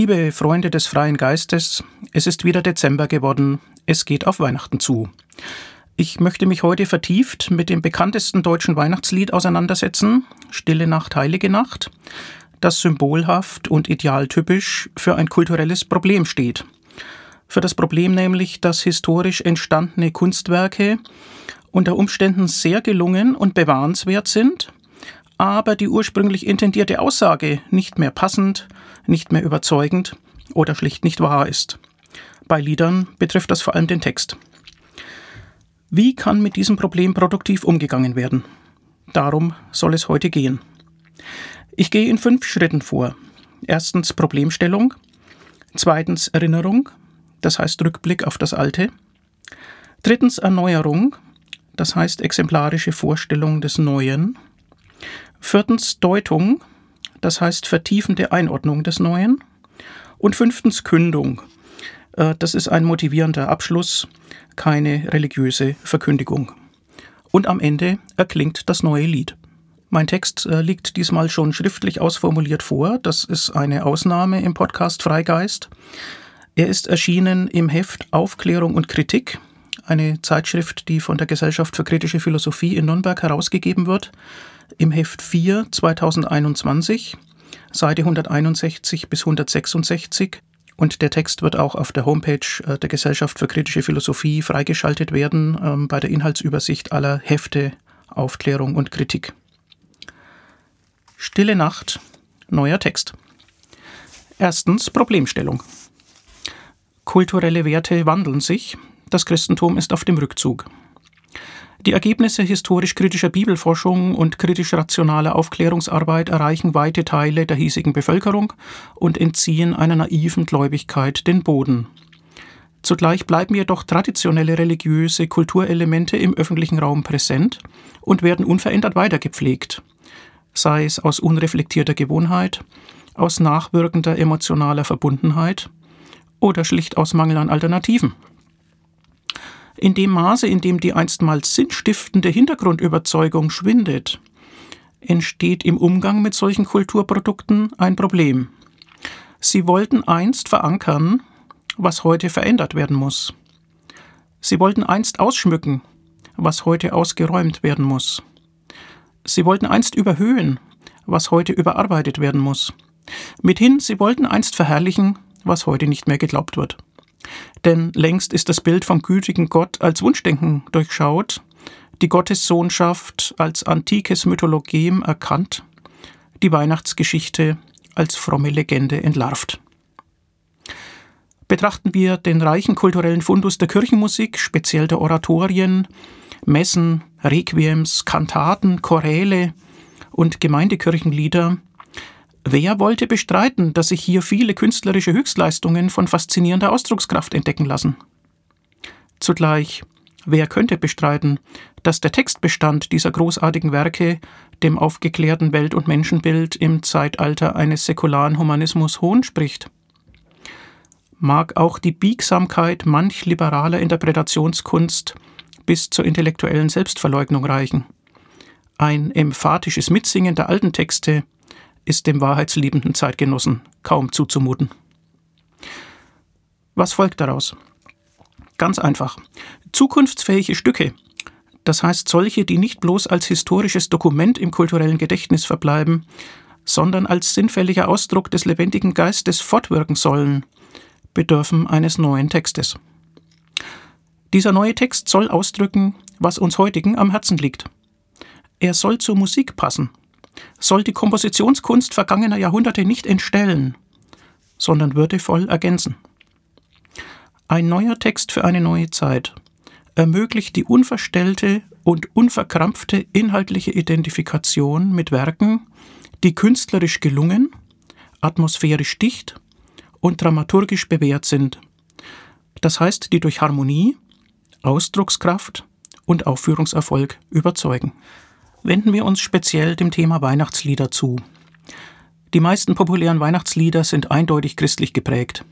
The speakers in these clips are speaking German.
Liebe Freunde des freien Geistes, es ist wieder Dezember geworden, es geht auf Weihnachten zu. Ich möchte mich heute vertieft mit dem bekanntesten deutschen Weihnachtslied auseinandersetzen, Stille Nacht, Heilige Nacht, das symbolhaft und idealtypisch für ein kulturelles Problem steht. Für das Problem nämlich, dass historisch entstandene Kunstwerke unter Umständen sehr gelungen und bewahrenswert sind, aber die ursprünglich intendierte Aussage nicht mehr passend, nicht mehr überzeugend oder schlicht nicht wahr ist. Bei Liedern betrifft das vor allem den Text. Wie kann mit diesem Problem produktiv umgegangen werden? Darum soll es heute gehen. Ich gehe in fünf Schritten vor. Erstens Problemstellung, zweitens Erinnerung, das heißt Rückblick auf das Alte, drittens Erneuerung, das heißt exemplarische Vorstellung des Neuen, Viertens Deutung, das heißt vertiefende Einordnung des Neuen. Und fünftens Kündung. Äh, das ist ein motivierender Abschluss, keine religiöse Verkündigung. Und am Ende erklingt das neue Lied. Mein Text äh, liegt diesmal schon schriftlich ausformuliert vor. Das ist eine Ausnahme im Podcast Freigeist. Er ist erschienen im Heft Aufklärung und Kritik, eine Zeitschrift, die von der Gesellschaft für kritische Philosophie in Nürnberg herausgegeben wird im Heft 4 2021, Seite 161 bis 166. Und der Text wird auch auf der Homepage äh, der Gesellschaft für kritische Philosophie freigeschaltet werden ähm, bei der Inhaltsübersicht aller Hefte Aufklärung und Kritik. Stille Nacht, neuer Text. Erstens Problemstellung. Kulturelle Werte wandeln sich, das Christentum ist auf dem Rückzug. Die Ergebnisse historisch-kritischer Bibelforschung und kritisch-rationaler Aufklärungsarbeit erreichen weite Teile der hiesigen Bevölkerung und entziehen einer naiven Gläubigkeit den Boden. Zugleich bleiben jedoch traditionelle religiöse Kulturelemente im öffentlichen Raum präsent und werden unverändert weitergepflegt, sei es aus unreflektierter Gewohnheit, aus nachwirkender emotionaler Verbundenheit oder schlicht aus Mangel an Alternativen. In dem Maße, in dem die einstmals sinnstiftende Hintergrundüberzeugung schwindet, entsteht im Umgang mit solchen Kulturprodukten ein Problem. Sie wollten einst verankern, was heute verändert werden muss. Sie wollten einst ausschmücken, was heute ausgeräumt werden muss. Sie wollten einst überhöhen, was heute überarbeitet werden muss. Mithin, sie wollten einst verherrlichen, was heute nicht mehr geglaubt wird. Denn längst ist das Bild vom gütigen Gott als Wunschdenken durchschaut, die Gottessohnschaft als antikes Mythologem erkannt, die Weihnachtsgeschichte als fromme Legende entlarvt. Betrachten wir den reichen kulturellen Fundus der Kirchenmusik, speziell der Oratorien, Messen, Requiems, Kantaten, Choräle und Gemeindekirchenlieder, Wer wollte bestreiten, dass sich hier viele künstlerische Höchstleistungen von faszinierender Ausdruckskraft entdecken lassen? Zugleich, wer könnte bestreiten, dass der Textbestand dieser großartigen Werke dem aufgeklärten Welt- und Menschenbild im Zeitalter eines säkularen Humanismus Hohn spricht? Mag auch die Biegsamkeit manch liberaler Interpretationskunst bis zur intellektuellen Selbstverleugnung reichen. Ein emphatisches Mitsingen der alten Texte ist dem wahrheitsliebenden Zeitgenossen kaum zuzumuten. Was folgt daraus? Ganz einfach. Zukunftsfähige Stücke, das heißt solche, die nicht bloß als historisches Dokument im kulturellen Gedächtnis verbleiben, sondern als sinnfälliger Ausdruck des lebendigen Geistes fortwirken sollen, bedürfen eines neuen Textes. Dieser neue Text soll ausdrücken, was uns heutigen am Herzen liegt. Er soll zur Musik passen, soll die Kompositionskunst vergangener Jahrhunderte nicht entstellen, sondern würdevoll ergänzen. Ein neuer Text für eine neue Zeit ermöglicht die unverstellte und unverkrampfte inhaltliche Identifikation mit Werken, die künstlerisch gelungen, atmosphärisch dicht und dramaturgisch bewährt sind. Das heißt, die durch Harmonie, Ausdruckskraft und Aufführungserfolg überzeugen wenden wir uns speziell dem Thema Weihnachtslieder zu. Die meisten populären Weihnachtslieder sind eindeutig christlich geprägt.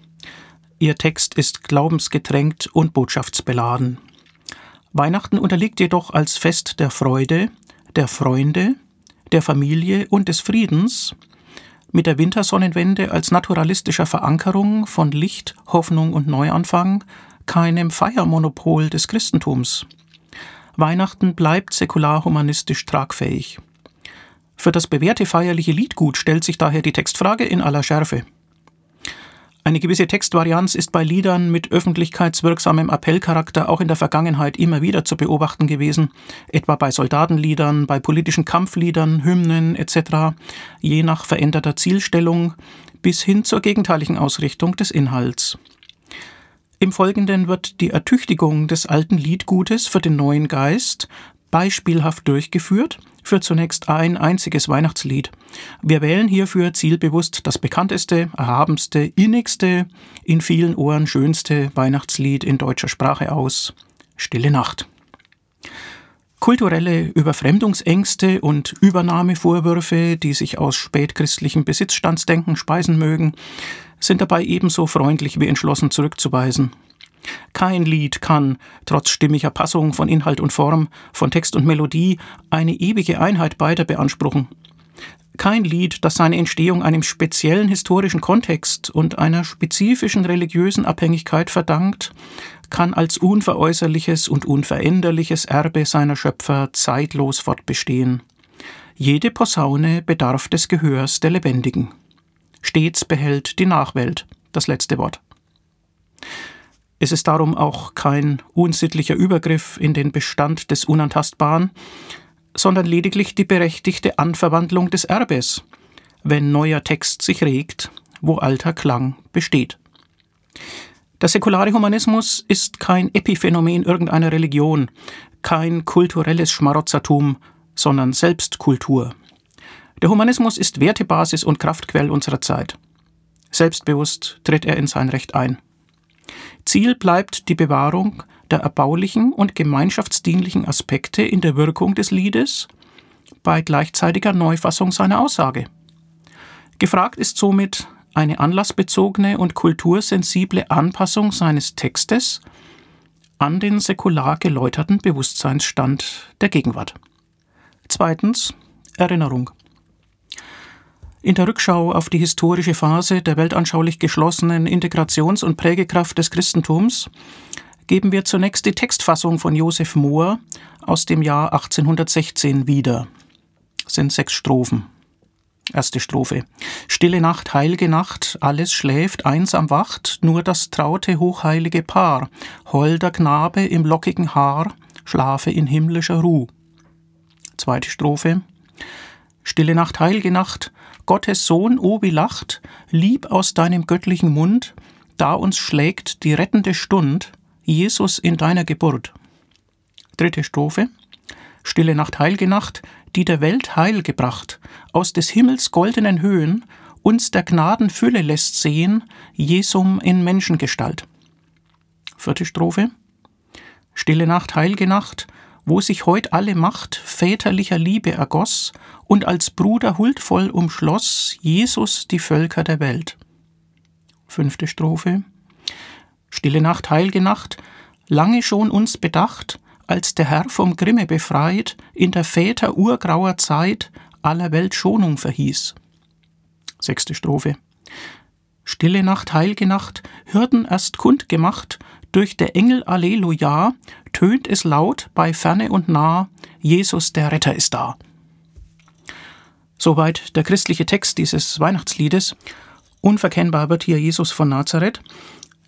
Ihr Text ist glaubensgetränkt und botschaftsbeladen. Weihnachten unterliegt jedoch als Fest der Freude, der Freunde, der Familie und des Friedens mit der Wintersonnenwende als naturalistischer Verankerung von Licht, Hoffnung und Neuanfang keinem Feiermonopol des Christentums. Weihnachten bleibt säkular-humanistisch tragfähig. Für das bewährte feierliche Liedgut stellt sich daher die Textfrage in aller Schärfe. Eine gewisse Textvarianz ist bei Liedern mit öffentlichkeitswirksamem Appellcharakter auch in der Vergangenheit immer wieder zu beobachten gewesen, etwa bei Soldatenliedern, bei politischen Kampfliedern, Hymnen etc., je nach veränderter Zielstellung bis hin zur gegenteiligen Ausrichtung des Inhalts. Im Folgenden wird die Ertüchtigung des alten Liedgutes für den neuen Geist beispielhaft durchgeführt für zunächst ein einziges Weihnachtslied. Wir wählen hierfür zielbewusst das bekannteste, erhabenste, innigste, in vielen Ohren schönste Weihnachtslied in deutscher Sprache aus. Stille Nacht. Kulturelle Überfremdungsängste und Übernahmevorwürfe, die sich aus spätchristlichem Besitzstandsdenken speisen mögen, sind dabei ebenso freundlich wie entschlossen zurückzuweisen. Kein Lied kann, trotz stimmiger Passung von Inhalt und Form, von Text und Melodie, eine ewige Einheit beider beanspruchen. Kein Lied, das seine Entstehung einem speziellen historischen Kontext und einer spezifischen religiösen Abhängigkeit verdankt, kann als unveräußerliches und unveränderliches Erbe seiner Schöpfer zeitlos fortbestehen. Jede Posaune bedarf des Gehörs der Lebendigen. Stets behält die Nachwelt das letzte Wort. Es ist darum auch kein unsittlicher Übergriff in den Bestand des Unantastbaren, sondern lediglich die berechtigte Anverwandlung des Erbes, wenn neuer Text sich regt, wo alter Klang besteht. Der säkulare Humanismus ist kein Epiphänomen irgendeiner Religion, kein kulturelles Schmarotzertum, sondern Selbstkultur. Der Humanismus ist Wertebasis und Kraftquell unserer Zeit. Selbstbewusst tritt er in sein Recht ein. Ziel bleibt die Bewahrung der erbaulichen und gemeinschaftsdienlichen Aspekte in der Wirkung des Liedes bei gleichzeitiger Neufassung seiner Aussage. Gefragt ist somit eine anlassbezogene und kultursensible Anpassung seines Textes an den säkular geläuterten Bewusstseinsstand der Gegenwart. Zweitens Erinnerung. In der Rückschau auf die historische Phase der weltanschaulich geschlossenen Integrations- und Prägekraft des Christentums geben wir zunächst die Textfassung von Josef Mohr aus dem Jahr 1816 wieder. Das sind sechs Strophen. Erste Strophe. Stille Nacht, heilge Nacht, alles schläft, einsam wacht, nur das traute, hochheilige Paar, holder Knabe im lockigen Haar, schlafe in himmlischer Ruh. Zweite Strophe. Stille Nacht, heilge Nacht, Gottes Sohn, o wie lacht, lieb aus deinem göttlichen Mund, da uns schlägt die rettende Stund, Jesus in deiner Geburt. Dritte Strophe. Stille Nacht, heilige Nacht, die der Welt Heil gebracht, aus des Himmels goldenen Höhen, uns der Gnaden Fülle lässt sehen, Jesum in Menschengestalt. Vierte Strophe. Stille Nacht, heilige Nacht, wo sich heut alle Macht väterlicher Liebe ergoss und als Bruder huldvoll umschloss Jesus die Völker der Welt. Fünfte Strophe. Stille Nacht, heilge Nacht, lange schon uns bedacht, als der Herr vom Grimme befreit, in der Väter urgrauer Zeit aller Welt Schonung verhieß. Sechste Strophe. Stille Nacht, heilge Nacht, Hürden erst kundgemacht, durch der Engel Alleluja tönt es laut bei Ferne und Nah, Jesus der Retter ist da. Soweit der christliche Text dieses Weihnachtsliedes. Unverkennbar wird hier Jesus von Nazareth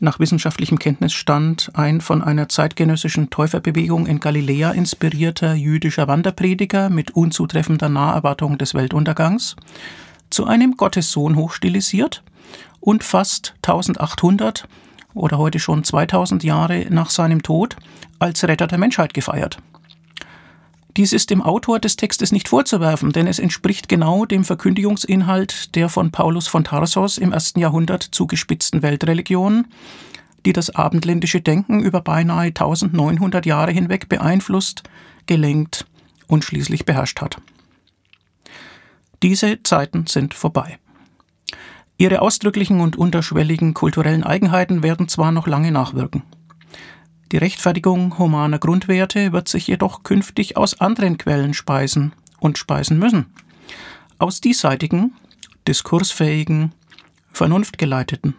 nach wissenschaftlichem Kenntnisstand ein von einer zeitgenössischen Täuferbewegung in Galiläa inspirierter jüdischer Wanderprediger mit unzutreffender Naherwartung des Weltuntergangs zu einem Gottessohn hochstilisiert und fast 1800 oder heute schon 2000 Jahre nach seinem Tod als Retter der Menschheit gefeiert. Dies ist dem Autor des Textes nicht vorzuwerfen, denn es entspricht genau dem Verkündigungsinhalt der von Paulus von Tarsos im ersten Jahrhundert zugespitzten Weltreligion, die das abendländische Denken über beinahe 1900 Jahre hinweg beeinflusst, gelenkt und schließlich beherrscht hat. Diese Zeiten sind vorbei. Ihre ausdrücklichen und unterschwelligen kulturellen Eigenheiten werden zwar noch lange nachwirken. Die Rechtfertigung humaner Grundwerte wird sich jedoch künftig aus anderen Quellen speisen und speisen müssen. Aus diesseitigen, diskursfähigen, vernunftgeleiteten.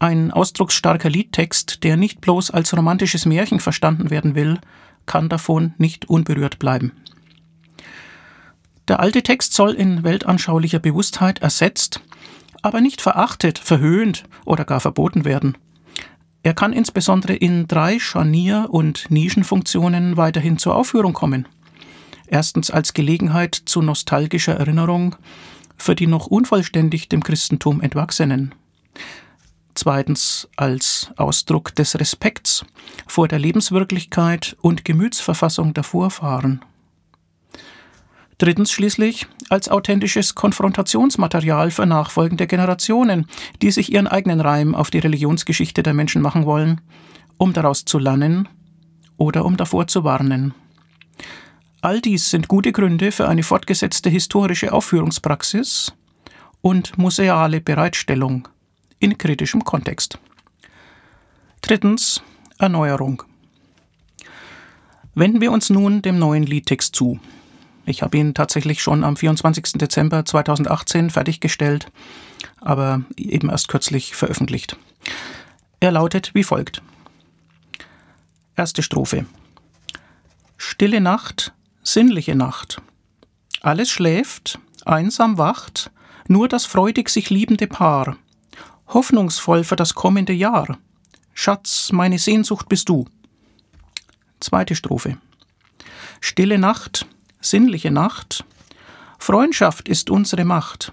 Ein ausdrucksstarker Liedtext, der nicht bloß als romantisches Märchen verstanden werden will, kann davon nicht unberührt bleiben. Der alte Text soll in weltanschaulicher Bewusstheit ersetzt, aber nicht verachtet, verhöhnt oder gar verboten werden. Er kann insbesondere in drei Scharnier- und Nischenfunktionen weiterhin zur Aufführung kommen. Erstens als Gelegenheit zu nostalgischer Erinnerung für die noch unvollständig dem Christentum Entwachsenen. Zweitens als Ausdruck des Respekts vor der Lebenswirklichkeit und Gemütsverfassung der Vorfahren. Drittens schließlich als authentisches Konfrontationsmaterial für nachfolgende Generationen, die sich ihren eigenen Reim auf die Religionsgeschichte der Menschen machen wollen, um daraus zu lernen oder um davor zu warnen. All dies sind gute Gründe für eine fortgesetzte historische Aufführungspraxis und museale Bereitstellung in kritischem Kontext. Drittens Erneuerung. Wenden wir uns nun dem neuen Liedtext zu. Ich habe ihn tatsächlich schon am 24. Dezember 2018 fertiggestellt, aber eben erst kürzlich veröffentlicht. Er lautet wie folgt. Erste Strophe. Stille Nacht, sinnliche Nacht. Alles schläft, einsam wacht, nur das freudig sich liebende Paar. Hoffnungsvoll für das kommende Jahr. Schatz, meine Sehnsucht bist du. Zweite Strophe. Stille Nacht, sinnliche Nacht. Freundschaft ist unsere Macht.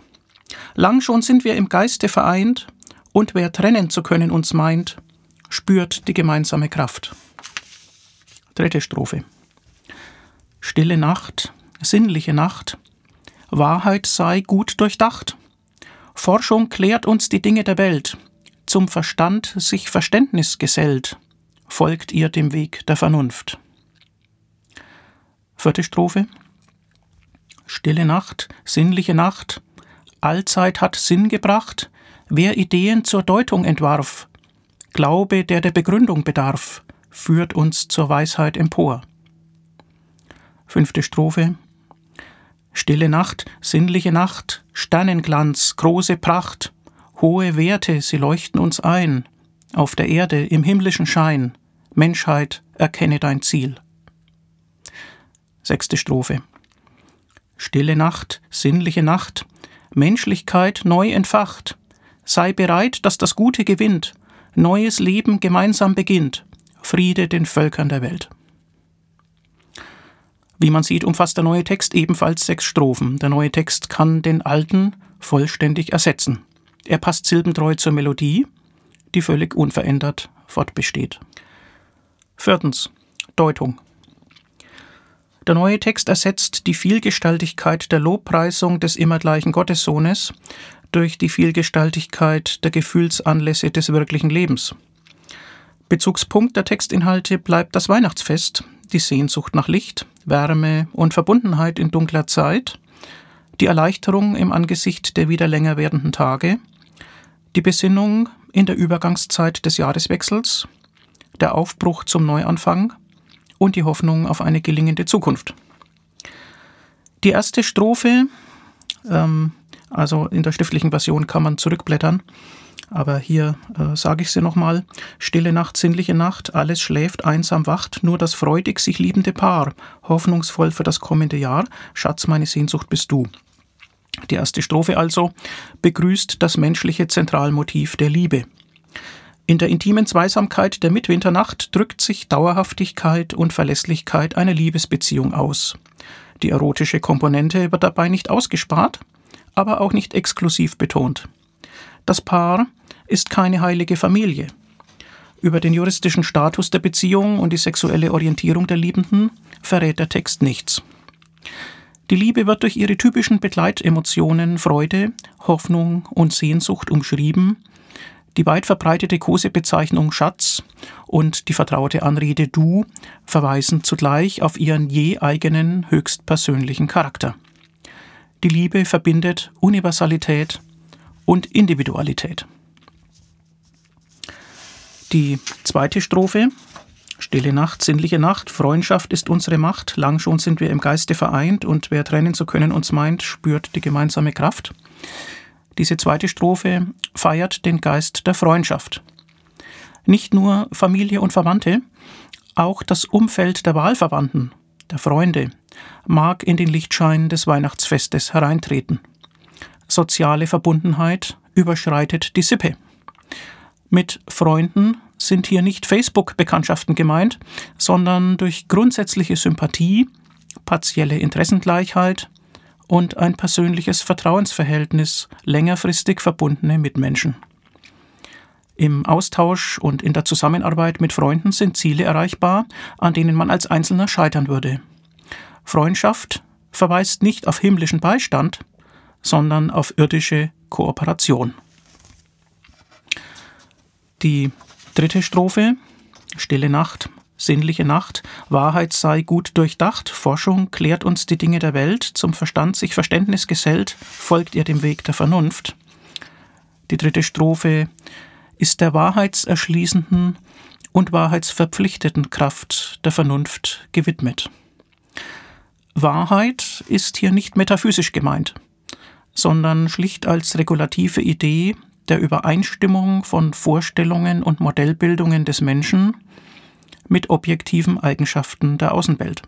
Lang schon sind wir im Geiste vereint, und wer trennen zu können uns meint, spürt die gemeinsame Kraft. Dritte Strophe. Stille Nacht, sinnliche Nacht, Wahrheit sei gut durchdacht. Forschung klärt uns die Dinge der Welt, zum Verstand sich Verständnis gesellt, folgt ihr dem Weg der Vernunft. Vierte Strophe. Stille Nacht, sinnliche Nacht, Allzeit hat Sinn gebracht, wer Ideen zur Deutung entwarf. Glaube, der der Begründung bedarf, führt uns zur Weisheit empor. Fünfte Strophe. Stille Nacht, sinnliche Nacht, Sternenglanz, große Pracht, hohe Werte, sie leuchten uns ein, auf der Erde im himmlischen Schein, Menschheit, erkenne dein Ziel. Sechste Strophe. Stille Nacht, sinnliche Nacht, Menschlichkeit neu entfacht. Sei bereit, dass das Gute gewinnt, neues Leben gemeinsam beginnt, Friede den Völkern der Welt. Wie man sieht, umfasst der neue Text ebenfalls sechs Strophen. Der neue Text kann den alten vollständig ersetzen. Er passt silbentreu zur Melodie, die völlig unverändert fortbesteht. Viertens. Deutung. Der neue Text ersetzt die Vielgestaltigkeit der Lobpreisung des immer gleichen Gottessohnes durch die Vielgestaltigkeit der Gefühlsanlässe des wirklichen Lebens. Bezugspunkt der Textinhalte bleibt das Weihnachtsfest, die Sehnsucht nach Licht, Wärme und Verbundenheit in dunkler Zeit, die Erleichterung im Angesicht der wieder länger werdenden Tage, die Besinnung in der Übergangszeit des Jahreswechsels, der Aufbruch zum Neuanfang, und die Hoffnung auf eine gelingende Zukunft. Die erste Strophe, ähm, also in der schriftlichen Version kann man zurückblättern, aber hier äh, sage ich sie nochmal. Stille Nacht, sinnliche Nacht, alles schläft, einsam wacht, nur das freudig sich liebende Paar, hoffnungsvoll für das kommende Jahr, Schatz, meine Sehnsucht bist du. Die erste Strophe also begrüßt das menschliche Zentralmotiv der Liebe. In der intimen Zweisamkeit der Mitwinternacht drückt sich Dauerhaftigkeit und Verlässlichkeit einer Liebesbeziehung aus. Die erotische Komponente wird dabei nicht ausgespart, aber auch nicht exklusiv betont. Das Paar ist keine heilige Familie. Über den juristischen Status der Beziehung und die sexuelle Orientierung der Liebenden verrät der Text nichts. Die Liebe wird durch ihre typischen Begleitemotionen Freude, Hoffnung und Sehnsucht umschrieben die weit verbreitete Kosebezeichnung Schatz und die vertraute Anrede Du verweisen zugleich auf ihren je eigenen höchstpersönlichen Charakter. Die Liebe verbindet Universalität und Individualität. Die zweite Strophe Stille Nacht, sinnliche Nacht, Freundschaft ist unsere Macht, lang schon sind wir im Geiste vereint und wer trennen zu können uns meint, spürt die gemeinsame Kraft. Diese zweite Strophe feiert den Geist der Freundschaft. Nicht nur Familie und Verwandte, auch das Umfeld der Wahlverwandten, der Freunde, mag in den Lichtschein des Weihnachtsfestes hereintreten. Soziale Verbundenheit überschreitet die Sippe. Mit Freunden sind hier nicht Facebook-Bekanntschaften gemeint, sondern durch grundsätzliche Sympathie, partielle Interessengleichheit und ein persönliches Vertrauensverhältnis längerfristig verbundene Mitmenschen. Im Austausch und in der Zusammenarbeit mit Freunden sind Ziele erreichbar, an denen man als Einzelner scheitern würde. Freundschaft verweist nicht auf himmlischen Beistand, sondern auf irdische Kooperation. Die dritte Strophe Stille Nacht, sinnliche Nacht, Wahrheit sei gut durchdacht, Forschung klärt uns die Dinge der Welt, zum Verstand sich Verständnis gesellt, folgt ihr dem Weg der Vernunft. Die dritte Strophe ist der wahrheitserschließenden und wahrheitsverpflichteten Kraft der Vernunft gewidmet. Wahrheit ist hier nicht metaphysisch gemeint, sondern schlicht als regulative Idee der Übereinstimmung von Vorstellungen und Modellbildungen des Menschen mit objektiven Eigenschaften der Außenwelt.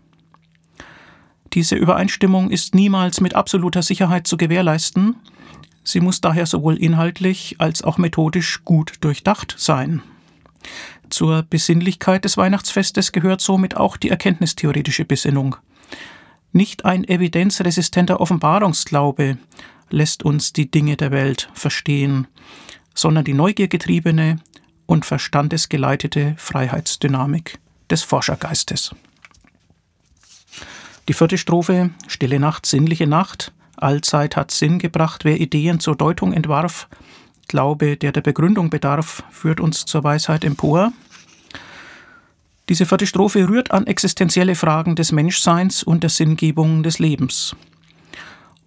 Diese Übereinstimmung ist niemals mit absoluter Sicherheit zu gewährleisten, Sie muss daher sowohl inhaltlich als auch methodisch gut durchdacht sein. Zur Besinnlichkeit des Weihnachtsfestes gehört somit auch die erkenntnistheoretische Besinnung. Nicht ein evidenzresistenter Offenbarungsglaube lässt uns die Dinge der Welt verstehen, sondern die neugiergetriebene und verstandesgeleitete Freiheitsdynamik des Forschergeistes. Die vierte Strophe Stille Nacht, sinnliche Nacht Allzeit hat Sinn gebracht, wer Ideen zur Deutung entwarf. Glaube, der der Begründung bedarf, führt uns zur Weisheit empor. Diese vierte Strophe rührt an existenzielle Fragen des Menschseins und der Sinngebung des Lebens.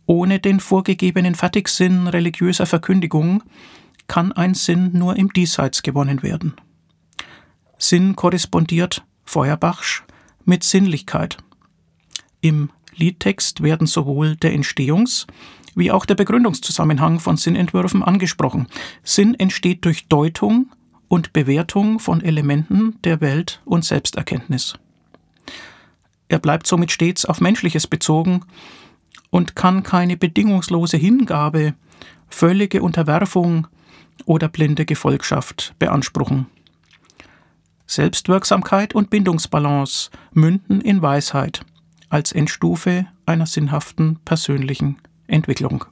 Ohne den vorgegebenen Fertigsinn religiöser Verkündigung kann ein Sinn nur im Diesseits gewonnen werden. Sinn korrespondiert Feuerbachsch mit Sinnlichkeit. Im Liedtext werden sowohl der Entstehungs- wie auch der Begründungszusammenhang von Sinnentwürfen angesprochen. Sinn entsteht durch Deutung und Bewertung von Elementen der Welt- und Selbsterkenntnis. Er bleibt somit stets auf Menschliches bezogen und kann keine bedingungslose Hingabe, völlige Unterwerfung oder blinde Gefolgschaft beanspruchen. Selbstwirksamkeit und Bindungsbalance münden in Weisheit als Endstufe einer sinnhaften persönlichen Entwicklung.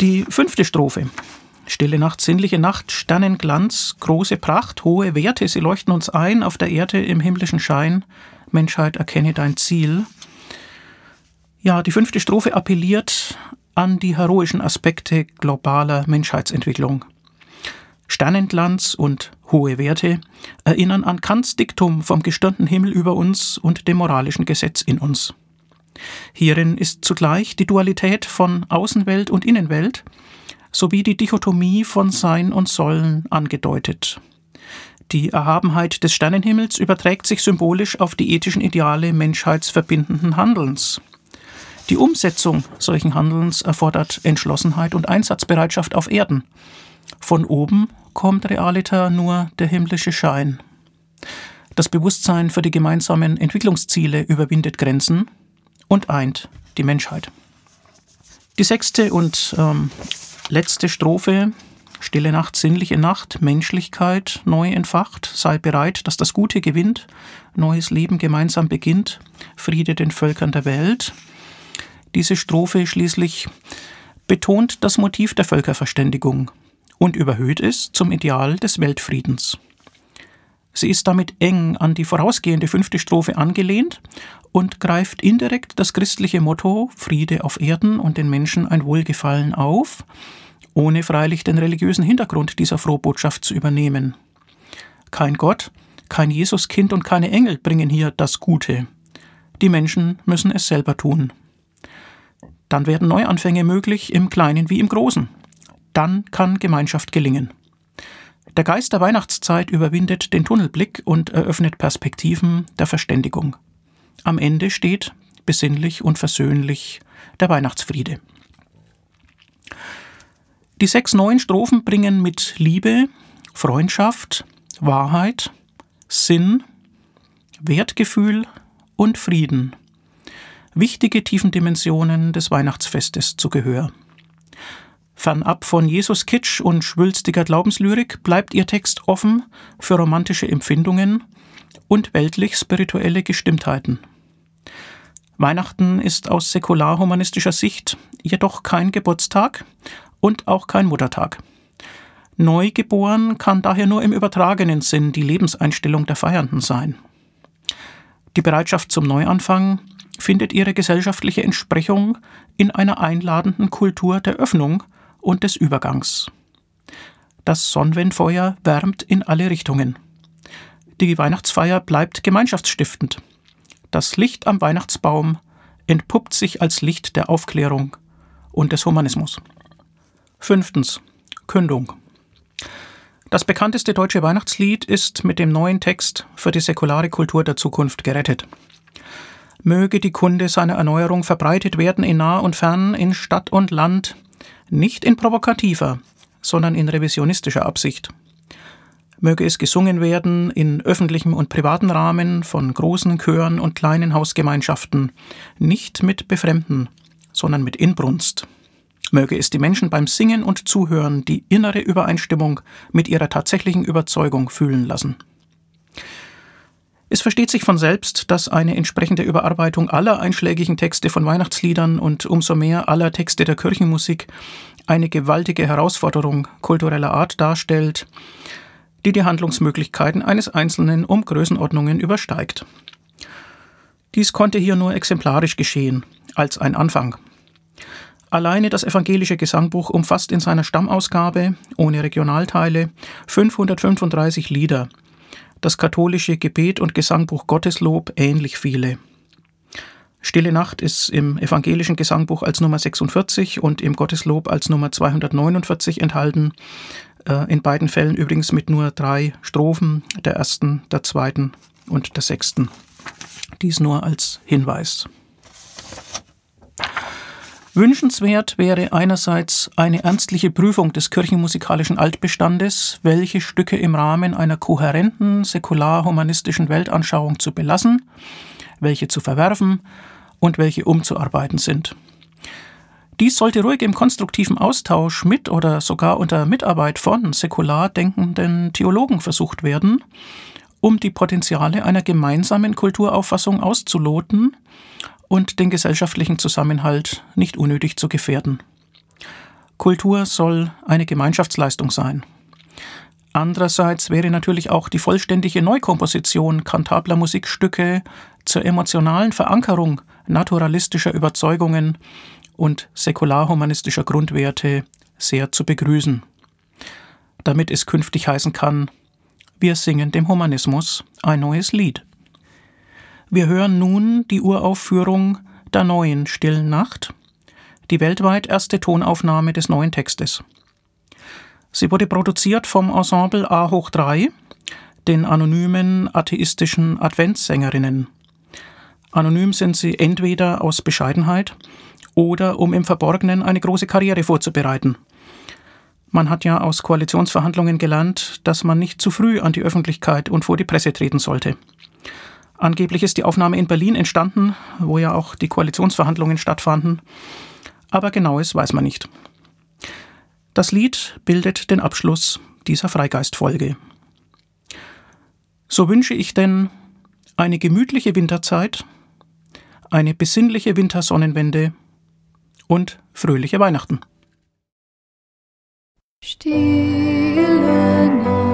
Die fünfte Strophe. Stille Nacht, sinnliche Nacht, Sternenglanz, große Pracht, hohe Werte, sie leuchten uns ein auf der Erde im himmlischen Schein. Menschheit, erkenne dein Ziel. Ja, die fünfte Strophe appelliert an die heroischen Aspekte globaler Menschheitsentwicklung. Sternenglanz und hohe Werte erinnern an Kants Diktum vom gestirnten Himmel über uns und dem moralischen Gesetz in uns. Hierin ist zugleich die Dualität von Außenwelt und Innenwelt sowie die Dichotomie von Sein und Sollen angedeutet. Die Erhabenheit des Sternenhimmels überträgt sich symbolisch auf die ethischen Ideale menschheitsverbindenden Handelns. Die Umsetzung solchen Handelns erfordert Entschlossenheit und Einsatzbereitschaft auf Erden. Von oben kommt realiter nur der himmlische Schein. Das Bewusstsein für die gemeinsamen Entwicklungsziele überwindet Grenzen und eint die Menschheit. Die sechste und ähm, letzte Strophe Stille Nacht, sinnliche Nacht, Menschlichkeit neu entfacht, sei bereit, dass das Gute gewinnt, neues Leben gemeinsam beginnt, Friede den Völkern der Welt. Diese Strophe schließlich betont das Motiv der Völkerverständigung, und überhöht es zum Ideal des Weltfriedens. Sie ist damit eng an die vorausgehende fünfte Strophe angelehnt und greift indirekt das christliche Motto Friede auf Erden und den Menschen ein Wohlgefallen auf, ohne freilich den religiösen Hintergrund dieser Frohbotschaft zu übernehmen. Kein Gott, kein Jesuskind und keine Engel bringen hier das Gute. Die Menschen müssen es selber tun. Dann werden Neuanfänge möglich im Kleinen wie im Großen dann kann Gemeinschaft gelingen. Der Geist der Weihnachtszeit überwindet den Tunnelblick und eröffnet Perspektiven der Verständigung. Am Ende steht, besinnlich und versöhnlich, der Weihnachtsfriede. Die sechs neuen Strophen bringen mit Liebe, Freundschaft, Wahrheit, Sinn, Wertgefühl und Frieden wichtige Tiefendimensionen des Weihnachtsfestes zu Gehör. Fernab von Jesus-Kitsch und schwülstiger Glaubenslyrik bleibt ihr Text offen für romantische Empfindungen und weltlich-spirituelle Gestimmtheiten. Weihnachten ist aus säkular-humanistischer Sicht jedoch kein Geburtstag und auch kein Muttertag. Neugeboren kann daher nur im übertragenen Sinn die Lebenseinstellung der Feiernden sein. Die Bereitschaft zum Neuanfang findet ihre gesellschaftliche Entsprechung in einer einladenden Kultur der Öffnung und des Übergangs. Das Sonnenwendfeuer wärmt in alle Richtungen. Die Weihnachtsfeier bleibt gemeinschaftsstiftend. Das Licht am Weihnachtsbaum entpuppt sich als Licht der Aufklärung und des Humanismus. Fünftens. Kündung. Das bekannteste deutsche Weihnachtslied ist mit dem neuen Text für die säkulare Kultur der Zukunft gerettet möge die Kunde seiner Erneuerung verbreitet werden in nah und fern, in Stadt und Land, nicht in provokativer, sondern in revisionistischer Absicht. Möge es gesungen werden in öffentlichem und privaten Rahmen von großen Chören und kleinen Hausgemeinschaften, nicht mit Befremden, sondern mit Inbrunst. Möge es die Menschen beim Singen und Zuhören die innere Übereinstimmung mit ihrer tatsächlichen Überzeugung fühlen lassen. Es versteht sich von selbst, dass eine entsprechende Überarbeitung aller einschlägigen Texte von Weihnachtsliedern und umso mehr aller Texte der Kirchenmusik eine gewaltige Herausforderung kultureller Art darstellt, die die Handlungsmöglichkeiten eines Einzelnen um Größenordnungen übersteigt. Dies konnte hier nur exemplarisch geschehen, als ein Anfang. Alleine das evangelische Gesangbuch umfasst in seiner Stammausgabe, ohne Regionalteile, 535 Lieder, das katholische Gebet und Gesangbuch Gotteslob ähnlich viele. Stille Nacht ist im evangelischen Gesangbuch als Nummer 46 und im Gotteslob als Nummer 249 enthalten. Äh, in beiden Fällen übrigens mit nur drei Strophen, der ersten, der zweiten und der sechsten. Dies nur als Hinweis. Wünschenswert wäre einerseits eine ernstliche Prüfung des kirchenmusikalischen Altbestandes, welche Stücke im Rahmen einer kohärenten säkular-humanistischen Weltanschauung zu belassen, welche zu verwerfen und welche umzuarbeiten sind. Dies sollte ruhig im konstruktiven Austausch mit oder sogar unter Mitarbeit von säkular denkenden Theologen versucht werden, um die Potenziale einer gemeinsamen Kulturauffassung auszuloten und den gesellschaftlichen Zusammenhalt nicht unnötig zu gefährden. Kultur soll eine Gemeinschaftsleistung sein. Andererseits wäre natürlich auch die vollständige Neukomposition kantabler Musikstücke zur emotionalen Verankerung naturalistischer Überzeugungen und säkularhumanistischer Grundwerte sehr zu begrüßen. Damit es künftig heißen kann, wir singen dem Humanismus ein neues Lied. Wir hören nun die Uraufführung der neuen Stillen Nacht, die weltweit erste Tonaufnahme des neuen Textes. Sie wurde produziert vom Ensemble A hoch 3, den anonymen atheistischen Adventssängerinnen. Anonym sind sie entweder aus Bescheidenheit oder um im Verborgenen eine große Karriere vorzubereiten. Man hat ja aus Koalitionsverhandlungen gelernt, dass man nicht zu früh an die Öffentlichkeit und vor die Presse treten sollte. Angeblich ist die Aufnahme in Berlin entstanden, wo ja auch die Koalitionsverhandlungen stattfanden. Aber genaues weiß man nicht. Das Lied bildet den Abschluss dieser Freigeistfolge. So wünsche ich denn eine gemütliche Winterzeit, eine besinnliche Wintersonnenwende und fröhliche Weihnachten. Stille Nacht,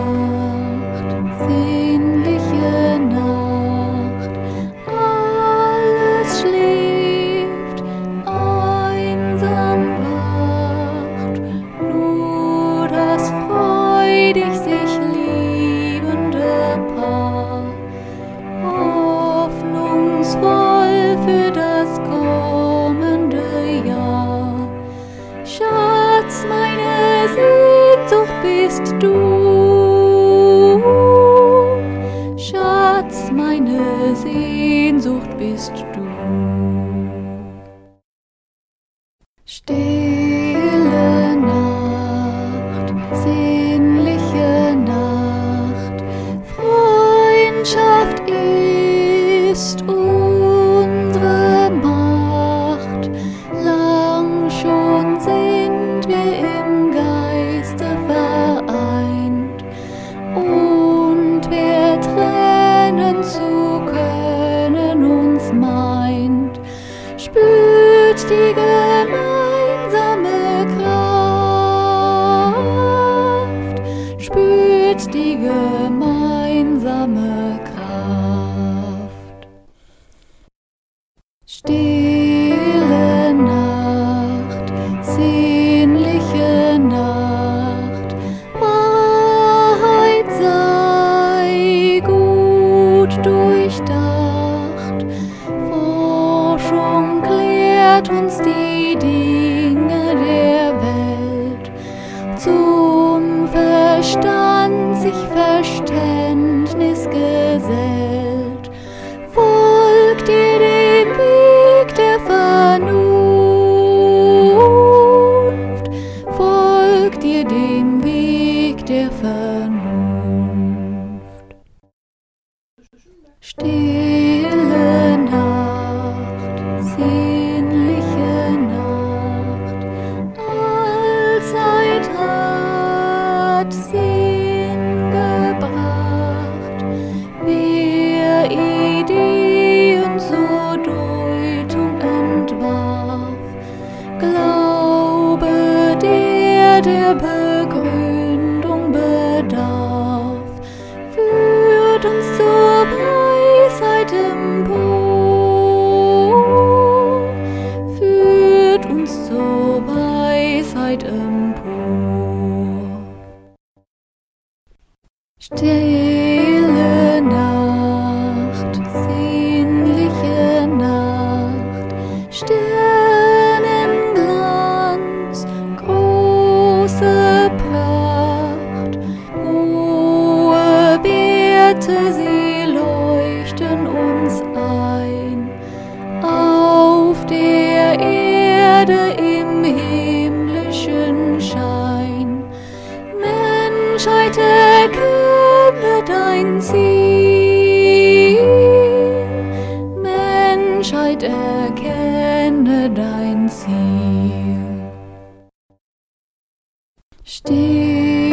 lehrt uns die Dinge der Welt zum Verstand. 사랑 속 Still.